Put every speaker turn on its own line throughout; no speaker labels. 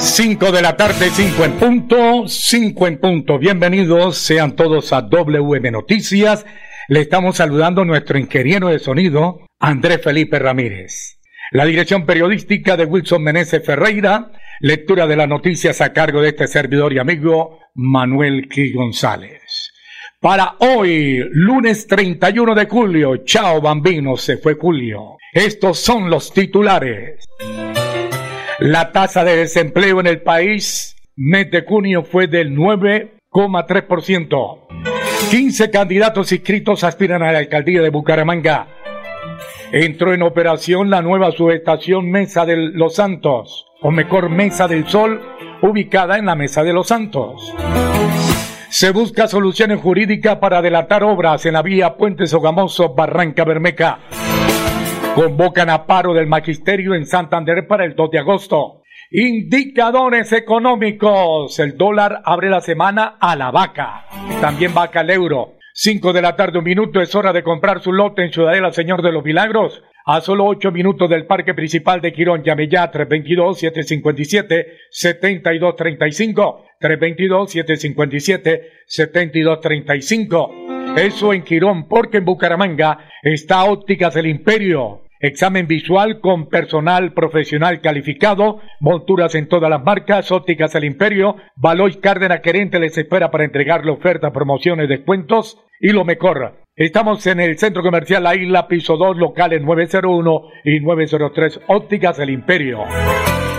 5 de la tarde, 5 en punto, 5 en punto. Bienvenidos sean todos a WM Noticias. Le estamos saludando a nuestro ingeniero de sonido, Andrés Felipe Ramírez. La dirección periodística de Wilson Meneses Ferreira, lectura de las noticias a cargo de este servidor y amigo Manuel Q. González. Para hoy, lunes 31 de julio, chao bambino, se fue Julio. Estos son los titulares. La tasa de desempleo en el país mes de junio fue del 9,3%. 15 candidatos inscritos aspiran a la alcaldía de Bucaramanga. Entró en operación la nueva subestación Mesa de los Santos, o mejor Mesa del Sol, ubicada en la Mesa de los Santos. Se busca soluciones jurídicas para adelantar obras en la vía Puente Sogamoso Barranca Bermeja. Convocan a paro del magisterio en Santander para el 2 de agosto. Indicadores económicos. El dólar abre la semana a la vaca. También vaca el euro. 5 de la tarde, un minuto, es hora de comprar su lote en Ciudadela Señor de los Milagros. A solo 8 minutos del parque principal de Quirón, llame ya 322-757-7235. 322-757-7235. Eso en Quirón, porque en Bucaramanga está Ópticas del Imperio. Examen visual con personal profesional calificado, monturas en todas las marcas, ópticas del imperio, Baloy Cárdenas Querente les espera para entregarle ofertas, promociones, descuentos y lo mejor. Estamos en el Centro Comercial La Isla, piso 2, locales 901 y 903, ópticas del imperio.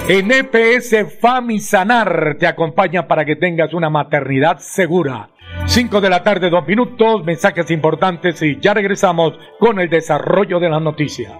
En EPS Famisanar te acompaña para que tengas una maternidad segura. 5 de la tarde, dos minutos, mensajes importantes y ya regresamos con el desarrollo de la noticia.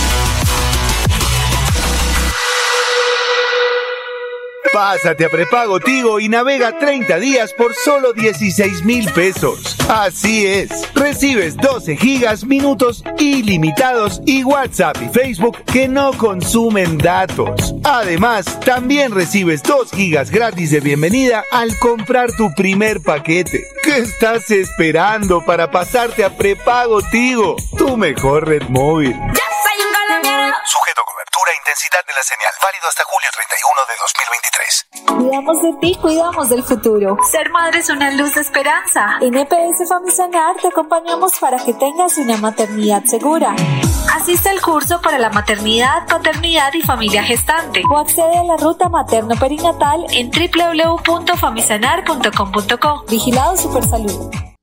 Pásate a prepago Tigo y navega 30 días por solo 16 mil pesos. Así es, recibes 12 gigas, minutos ilimitados y WhatsApp y Facebook que no consumen datos. Además, también recibes 2 gigas gratis de bienvenida al comprar tu primer paquete. ¿Qué estás esperando para pasarte a prepago Tigo? Tu mejor red móvil.
Sujeto a de la señal. Válido hasta julio 31 de 2023.
Cuidamos de ti, cuidamos del futuro. Ser madre es una luz de esperanza. En EPS Famisanar te acompañamos para que tengas una maternidad segura. Asiste al curso para la maternidad, paternidad y familia gestante o accede a la ruta materno-perinatal en www.famisanar.com.co. Vigilado Supersalud.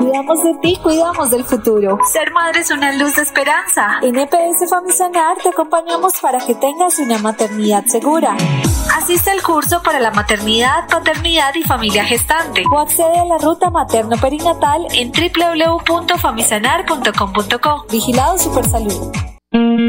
Cuidamos de ti, cuidamos del futuro. Ser madre es una luz de esperanza. En EPS Famisanar te acompañamos para que tengas una maternidad segura. Asiste al curso para la maternidad, paternidad y familia gestante o accede a la ruta materno-perinatal en www.famisanar.com.co. Vigilado Supersalud.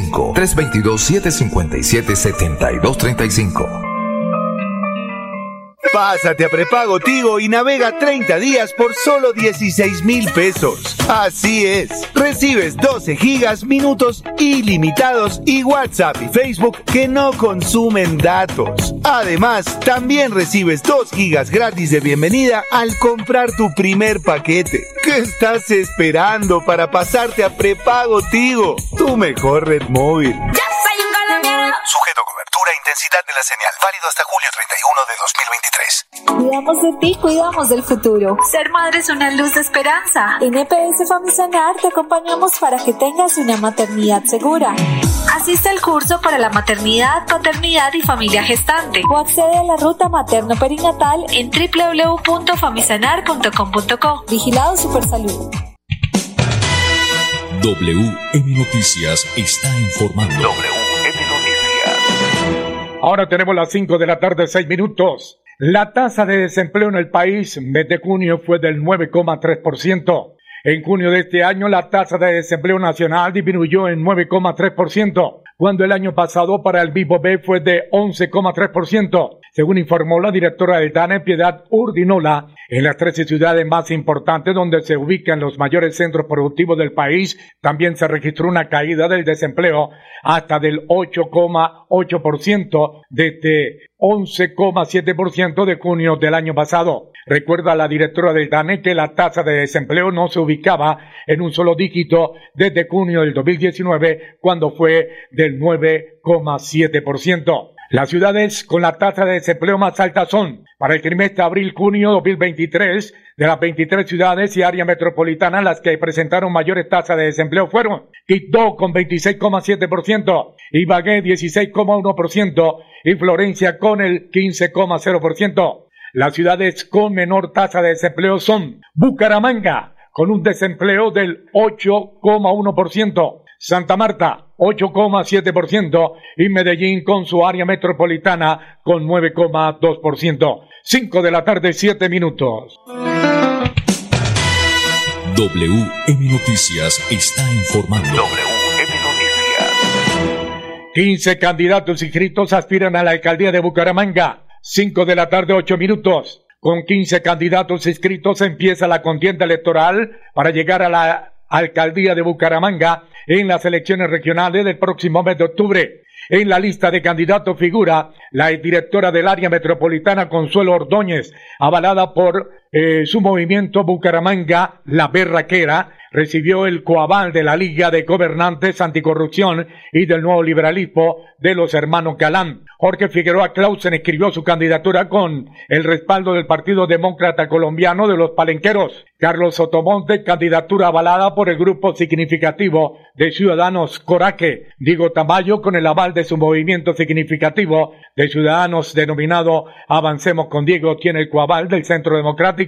35 322 757 7235
Pásate a prepago Tigo y navega 30 días por solo 16 mil pesos. Así es, recibes 12 gigas, minutos ilimitados y WhatsApp y Facebook que no consumen datos. Además, también recibes 2 gigas gratis de bienvenida al comprar tu primer paquete. ¿Qué estás esperando para pasarte a prepago Tigo? Tu mejor red móvil.
Intensidad de la señal. Válido hasta julio 31 de 2023.
Cuidamos de ti, cuidamos del futuro. Ser madre es una luz de esperanza. En EPS Famisanar te acompañamos para que tengas una maternidad segura. Asiste al curso para la maternidad, paternidad y familia gestante o accede a la ruta materno-perinatal en www.famisanar.com.co. Vigilado Supersalud.
WM Noticias está informando.
Ahora tenemos las 5 de la tarde, 6 minutos. La tasa de desempleo en el país, mes de junio, fue del 9,3%. En junio de este año, la tasa de desempleo nacional disminuyó en 9,3%, cuando el año pasado para el mismo B fue de 11,3%, según informó la directora del DANE, Piedad Urdinola. En las 13 ciudades más importantes donde se ubican los mayores centros productivos del país, también se registró una caída del desempleo hasta del 8,8% desde 11,7% de junio del año pasado. Recuerda la directora del DANE que la tasa de desempleo no se ubicaba en un solo dígito desde junio del 2019, cuando fue del 9,7%. Las ciudades con la tasa de desempleo más alta son, para el trimestre abril-junio 2023, de las 23 ciudades y área metropolitana, las que presentaron mayores tasas de desempleo fueron Quito con 26,7%, Ibagué 16,1% y Florencia con el 15,0%. Las ciudades con menor tasa de desempleo son Bucaramanga, con un desempleo del 8,1%, Santa Marta, 8,7% y Medellín con su área metropolitana con 9,2%. 5 de la tarde, 7 minutos.
WM Noticias está informando.
WM Noticias.
15 candidatos inscritos aspiran a la alcaldía de Bucaramanga. 5 de la tarde, 8 minutos. Con 15 candidatos inscritos empieza la contienda electoral para llegar a la alcaldía de Bucaramanga en las elecciones regionales del próximo mes de octubre. En la lista de candidatos figura la directora del área metropolitana Consuelo Ordóñez, avalada por eh, su movimiento Bucaramanga, La Berraquera, recibió el coaval de la Liga de Gobernantes Anticorrupción y del Nuevo Liberalismo de los hermanos Galán. Jorge Figueroa Clausen escribió su candidatura con el respaldo del Partido Demócrata Colombiano de los Palenqueros. Carlos Sotomonte, candidatura avalada por el grupo significativo de Ciudadanos Coraque. Diego Tamayo, con el aval de su movimiento significativo de Ciudadanos denominado Avancemos con Diego, tiene el coaval del Centro Democrático.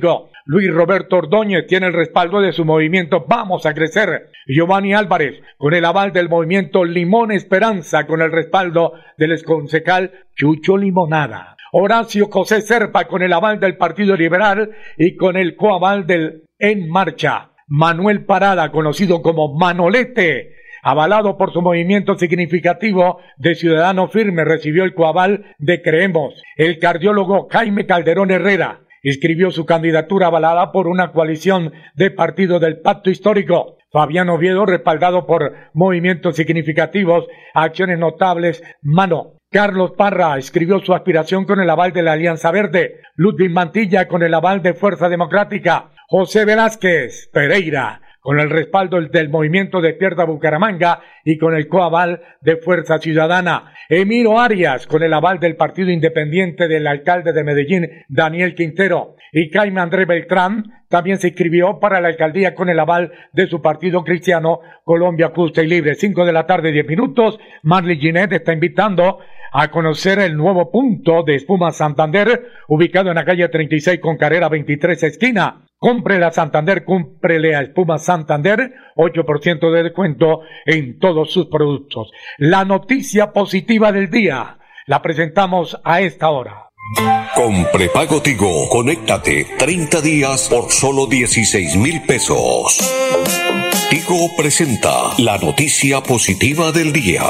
Luis Roberto Ordóñez tiene el respaldo de su movimiento Vamos a Crecer. Giovanni Álvarez, con el aval del movimiento Limón Esperanza, con el respaldo del exconcejal Chucho Limonada. Horacio José Serpa, con el aval del Partido Liberal y con el coaval del En Marcha. Manuel Parada, conocido como Manolete, avalado por su movimiento significativo de Ciudadano Firme, recibió el coaval de Creemos. El cardiólogo Jaime Calderón Herrera inscribió su candidatura avalada por una coalición de partidos del Pacto Histórico. Fabián Oviedo, respaldado por movimientos significativos, acciones notables, mano. Carlos Parra escribió su aspiración con el aval de la Alianza Verde. Ludwig Mantilla con el aval de Fuerza Democrática. José Velázquez Pereira con el respaldo del movimiento Despierta Bucaramanga y con el coaval de Fuerza Ciudadana. Emiro Arias, con el aval del Partido Independiente del alcalde de Medellín, Daniel Quintero. Y Jaime André Beltrán también se inscribió para la alcaldía con el aval de su partido cristiano Colombia Justa y Libre. Cinco de la tarde, diez minutos. Marley Ginette está invitando a conocer el nuevo punto de Espuma Santander, ubicado en la calle 36 con carrera 23 esquina. Compre la Santander, cúmprele a Espuma Santander, 8% de descuento en todos sus productos. La noticia positiva del día la presentamos a esta hora.
Con prepago Tigo, conéctate 30 días por solo 16 mil pesos. Tigo presenta la noticia positiva del día.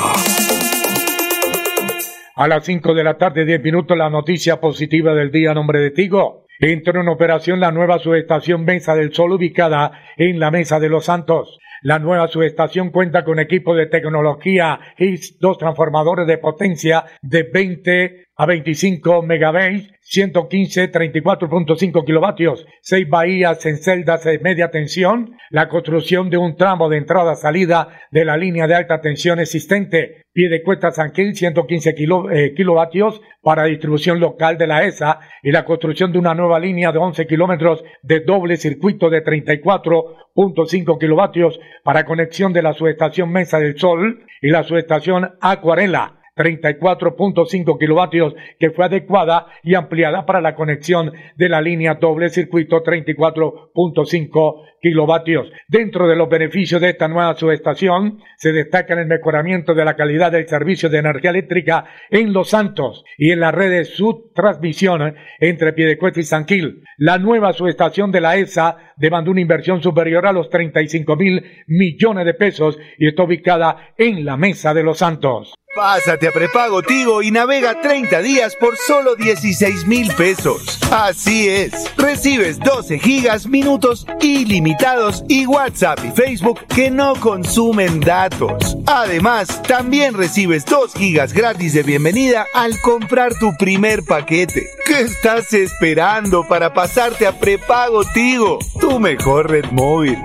A las 5 de la tarde, 10 minutos, la noticia positiva del día, nombre de Tigo. Entró en operación la nueva subestación Mesa del Sol ubicada en la Mesa de los Santos. La nueva subestación cuenta con equipo de tecnología HIS, dos transformadores de potencia de 20 a 25 megabytes, 115, 34.5 kilovatios, seis bahías en celdas de media tensión, la construcción de un tramo de entrada-salida de la línea de alta tensión existente, pie de cuesta San 115 eh, kilovatios para distribución local de la ESA y la construcción de una nueva línea de 11 kilómetros de doble circuito de 34.5 kilovatios para conexión de la subestación Mesa del Sol y la subestación Acuarela 34.5 kilovatios que fue adecuada y ampliada para la conexión de la línea doble circuito 34.5 kilovatios. Dentro de los beneficios de esta nueva subestación se destaca el mejoramiento de la calidad del servicio de energía eléctrica en Los Santos y en la red de subtransmisión entre Piedecuesta y Sanquil. La nueva subestación de la ESA demandó una inversión superior a los 35 mil millones de pesos y está ubicada en la Mesa de Los Santos.
Pásate a prepago Tigo y navega 30 días por solo 16 mil pesos. Así es, recibes 12 gigas, minutos ilimitados y WhatsApp y Facebook que no consumen datos. Además, también recibes 2 gigas gratis de bienvenida al comprar tu primer paquete. ¿Qué estás esperando para pasarte a prepago Tigo? Tu mejor red móvil.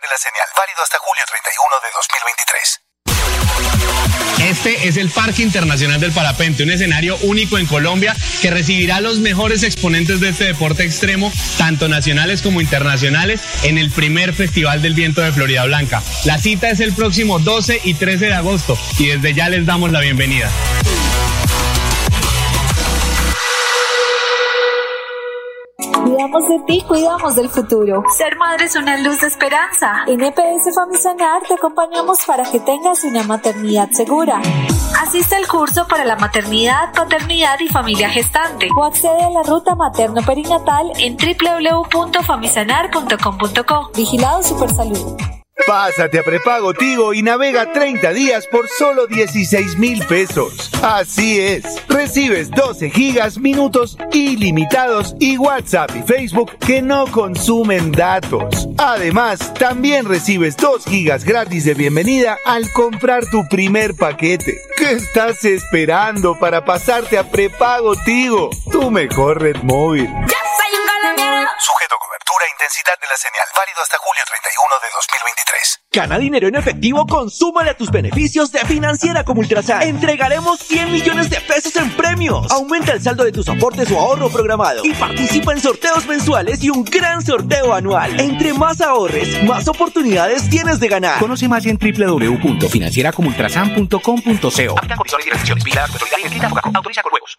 De la señal. Válido hasta julio 31 de 2023.
Este es el Parque Internacional del Parapente, un escenario único en Colombia que recibirá a los mejores exponentes de este deporte extremo, tanto nacionales como internacionales, en el primer Festival del Viento de Florida Blanca. La cita es el próximo 12 y 13 de agosto y desde ya les damos la bienvenida.
Cuidamos de ti, cuidamos del futuro. Ser madre es una luz de esperanza. En EPS Famisanar te acompañamos para que tengas una maternidad segura. Asiste al curso para la maternidad, paternidad y familia gestante o accede a la ruta materno-perinatal en www.famisanar.com.co. Vigilado Supersalud.
Pásate a prepago Tigo y navega 30 días por solo 16 mil pesos. Así es, recibes 12 gigas, minutos ilimitados y WhatsApp y Facebook que no consumen datos. Además, también recibes 2 gigas gratis de bienvenida al comprar tu primer paquete. ¿Qué estás esperando para pasarte a prepago Tigo? Tu mejor red móvil.
E intensidad de la señal. Válido hasta julio 31 de 2023.
Gana dinero en efectivo, consúmale a tus beneficios de Financiera como Ultrasan. Entregaremos 100 millones de pesos en premios. Aumenta el saldo de tus aportes o ahorro programado y participa en sorteos mensuales y un gran sorteo anual. Entre más ahorres, más oportunidades tienes de ganar.
Conoce más en www.financieracomultrasan.com.co.
Autoriza con juegos.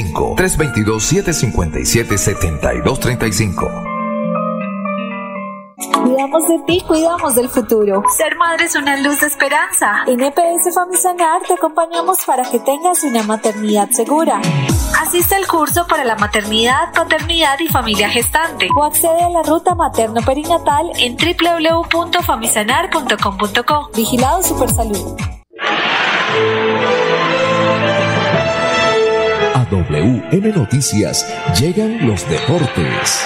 322-757-7235.
Cuidamos de ti, cuidamos del futuro. Ser madre es una luz de esperanza. En EPS Famisanar te acompañamos para que tengas una maternidad segura. Asiste al curso para la maternidad, paternidad y familia gestante o accede a la ruta materno-perinatal en www.famisanar.com.co. Vigilado Supersalud.
WM Noticias llegan los deportes.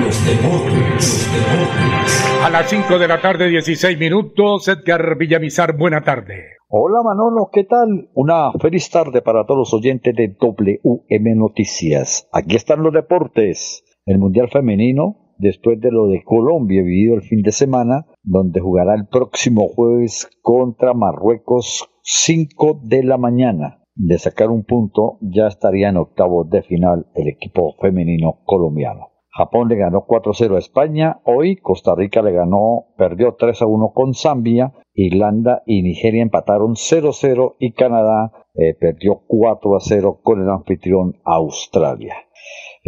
Los deportes, los deportes.
A las 5 de la tarde, 16 minutos, Edgar Villamizar, buena tarde.
Hola Manolo, ¿qué tal? Una feliz tarde para todos los oyentes de WM Noticias. Aquí están los deportes. El Mundial Femenino, después de lo de Colombia vivido el fin de semana, donde jugará el próximo jueves contra Marruecos 5 de la mañana. De sacar un punto, ya estaría en octavos de final el equipo femenino colombiano. Japón le ganó 4-0 a España. Hoy Costa Rica le ganó, perdió 3-1 con Zambia. Irlanda y Nigeria empataron 0-0 y Canadá eh, perdió 4-0 con el anfitrión Australia.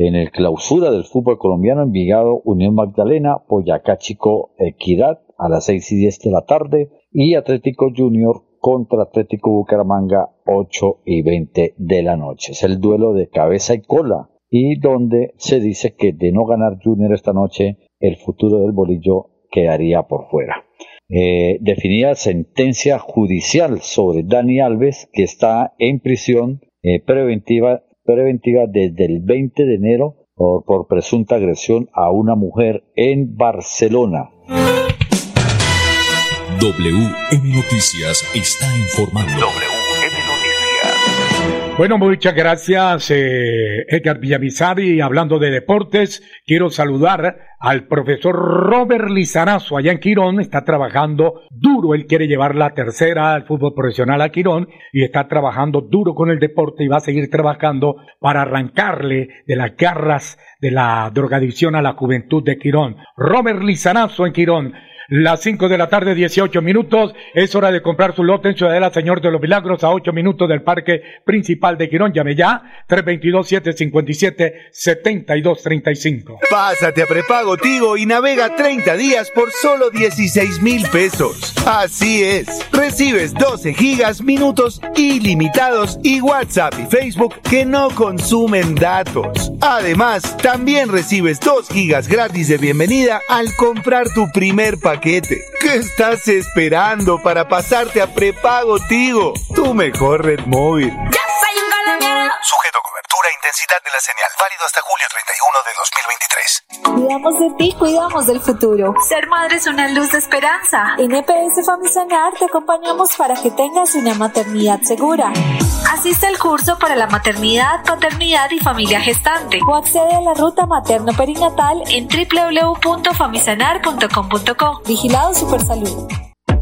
En el clausura del fútbol colombiano, Envigado, Unión Magdalena, Boyacá Chico, Equidad a las 6 y 10 de la tarde y Atlético Junior contra Atlético Bucaramanga 8 y 20 de la noche. Es el duelo de cabeza y cola y donde se dice que de no ganar Junior esta noche el futuro del bolillo quedaría por fuera. Eh, definida sentencia judicial sobre Dani Alves que está en prisión eh, preventiva, preventiva desde el 20 de enero por, presunta agresión a una mujer en Barcelona.
WM Noticias está informando.
Noticias. Bueno, muchas gracias, eh, Edgar Villamizar. Y hablando de deportes, quiero saludar al profesor Robert Lizarazo allá en Quirón. Está trabajando duro. Él quiere llevar la tercera al fútbol profesional a Quirón y está trabajando duro con el deporte y va a seguir trabajando para arrancarle de las garras de la drogadicción a la juventud de Quirón. Robert Lizarazo en Quirón las 5 de la tarde, 18 minutos. Es hora de comprar su lote en Ciudadela Señor de los Milagros a 8 minutos del Parque Principal de Quirón. Llame ya, 322-757-7235.
Pásate a prepago Tigo y navega 30 días por solo 16 mil pesos. Así es. Recibes 12 gigas, minutos ilimitados y WhatsApp y Facebook que no consumen datos. Además, también recibes 2 gigas gratis de bienvenida al comprar tu primer paquete ¿Qué estás esperando para pasarte a prepago Tigo? Tu mejor red móvil.
Sujeto cobertura e intensidad de la señal. Válido hasta julio 31 de
2023. Cuidamos de ti, cuidamos del futuro. Ser madre es una luz de esperanza. En EPS Famisanar te acompañamos para que tengas una maternidad segura. Asiste al curso para la maternidad, paternidad y familia gestante o accede a la ruta materno-perinatal en www.famisanar.com.co. Vigilado Supersalud.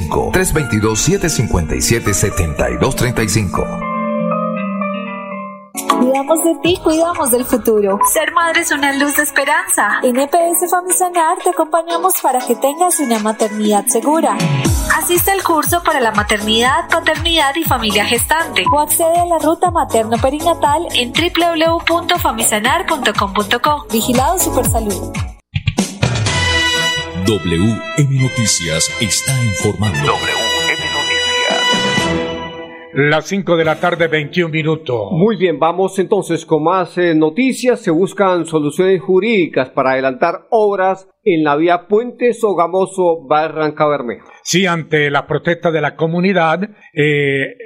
322-757-7235. 322-757-7235.
Cuidamos de ti, cuidamos del futuro. Ser madre es una luz de esperanza. En EPS Famisanar te acompañamos para que tengas una maternidad segura. Asiste al curso para la maternidad, paternidad y familia gestante o accede a la ruta materno-perinatal en www.famisanar.com.co. Vigilado Supersalud.
WM Noticias está informando.
WM Noticias. Las 5 de la tarde, 21 minutos.
Muy bien, vamos entonces con más eh, noticias. Se buscan soluciones jurídicas para adelantar obras en la vía Puente Sogamoso Barranca Bermeja.
Sí, ante la protesta de la comunidad, eh,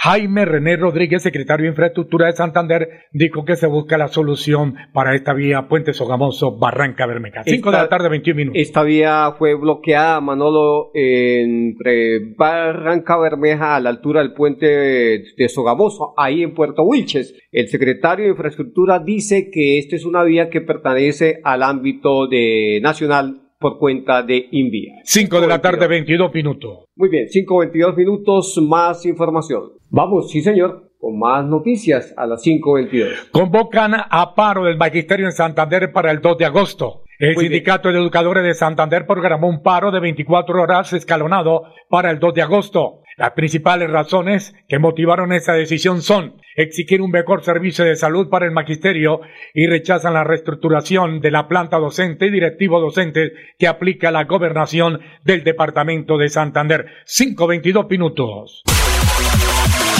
Jaime René Rodríguez, secretario de Infraestructura de Santander, dijo que se busca la solución para esta vía Puente Sogamoso Barranca Bermeja. 5 de la tarde, 21 minutos.
Esta vía fue bloqueada, Manolo, entre Barranca Bermeja a la altura del puente de Sogamoso, ahí en Puerto Wilches. El secretario de Infraestructura dice que esta es una vía que pertenece al ámbito de nacional por cuenta de Invía.
5 de la tarde, 22 minutos.
Muy bien, 5.22 minutos, más información. Vamos, sí señor, con más noticias a las 5.22.
Convocan a paro del magisterio en Santander para el 2 de agosto. El
Muy
Sindicato de Educadores de Santander programó un paro de 24 horas escalonado para el 2 de agosto. Las principales razones que motivaron esa decisión son exigir un mejor servicio de salud para el magisterio y rechazan la reestructuración de la planta docente y directivo docente que aplica la gobernación del departamento de Santander. 5.22 minutos.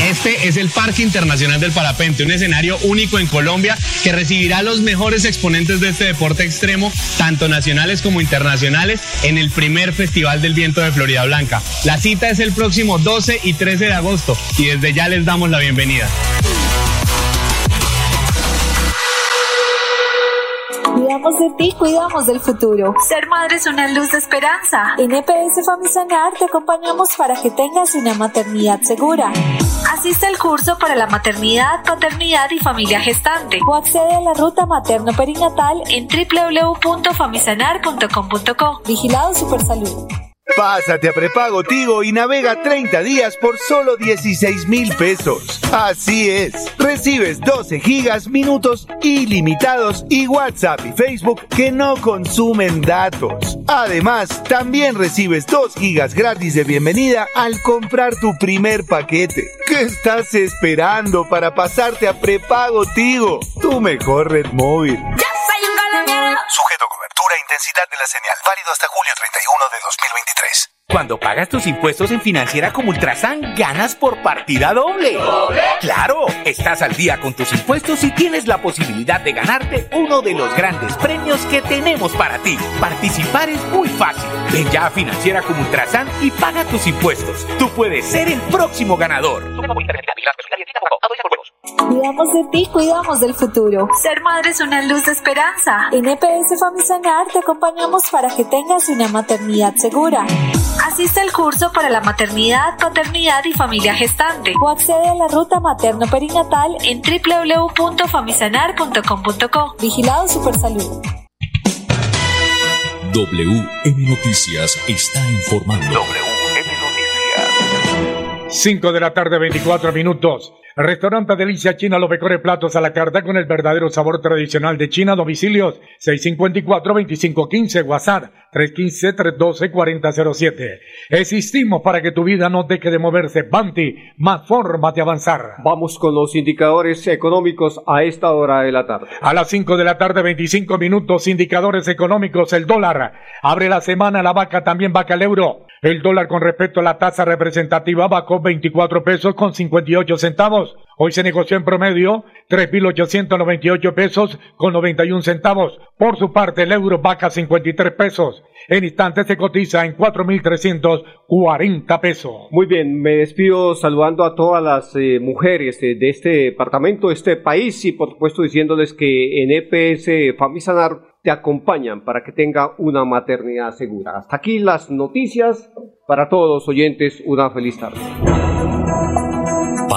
Este es el Parque Internacional del Parapente, un escenario único en Colombia que recibirá a los mejores exponentes de este deporte extremo, tanto nacionales como internacionales, en el primer Festival del Viento de Florida Blanca. La cita es el próximo 12 y 13 de agosto y desde ya les damos la bienvenida.
Cuidamos de ti, cuidamos del futuro. Ser madre es una luz de esperanza. En EPS Famisanar te acompañamos para que tengas una maternidad segura. Asiste al curso para la maternidad, paternidad y familia gestante o accede a la ruta materno-perinatal en www.famisanar.com.co. Vigilado Supersalud.
Pásate a prepago Tigo y navega 30 días por solo 16 mil pesos. Así es, recibes 12 gigas, minutos ilimitados y WhatsApp y Facebook que no consumen datos. Además, también recibes 2 gigas gratis de bienvenida al comprar tu primer paquete. ¿Qué estás esperando para pasarte a prepago Tigo? Tu mejor red móvil.
De la señal. Válido hasta julio 31 de 2023.
Cuando pagas tus impuestos en Financiera como Ultrasan, ganas por partida doble. ¡Claro! Estás al día con tus impuestos y tienes la posibilidad de ganarte uno de los grandes premios que tenemos para ti. Participar es muy fácil. Ven ya a Financiera como Ultrasan y paga tus impuestos. Tú puedes ser el próximo ganador.
Cuidamos de ti, cuidamos del futuro. Ser madre es una luz de esperanza. En EPS Famisanar te acompañamos para que tengas una maternidad segura. Asiste al curso para la maternidad, paternidad y familia gestante o accede a la ruta materno-perinatal en www.famisanar.com.co. Vigilado Supersalud.
WM Noticias está informando.
5 de la tarde, 24 minutos. Restaurante Delicia China, los mejores platos a la carta con el verdadero sabor tradicional de China. Domicilios 654-2515, WhatsApp 315-312-4007. Existimos para que tu vida no deje de moverse. Banti, más forma de avanzar.
Vamos con los indicadores económicos a esta hora de la tarde.
A las 5 de la tarde, 25 minutos, indicadores económicos. El dólar abre la semana, la vaca también vaca el euro. El dólar con respecto a la tasa representativa bajó 24 pesos con 58 centavos Hoy se negoció en promedio 3.898 pesos con 91 centavos. Por su parte, el euro baja 53 pesos. En instantes se cotiza en 4.340 pesos.
Muy bien, me despido saludando a todas las eh, mujeres de, este departamento, de este país y por supuesto diciéndoles que en EPS Famisanar te acompañan para que tenga una maternidad segura. Hasta aquí las noticias para todos los oyentes. Una feliz tarde.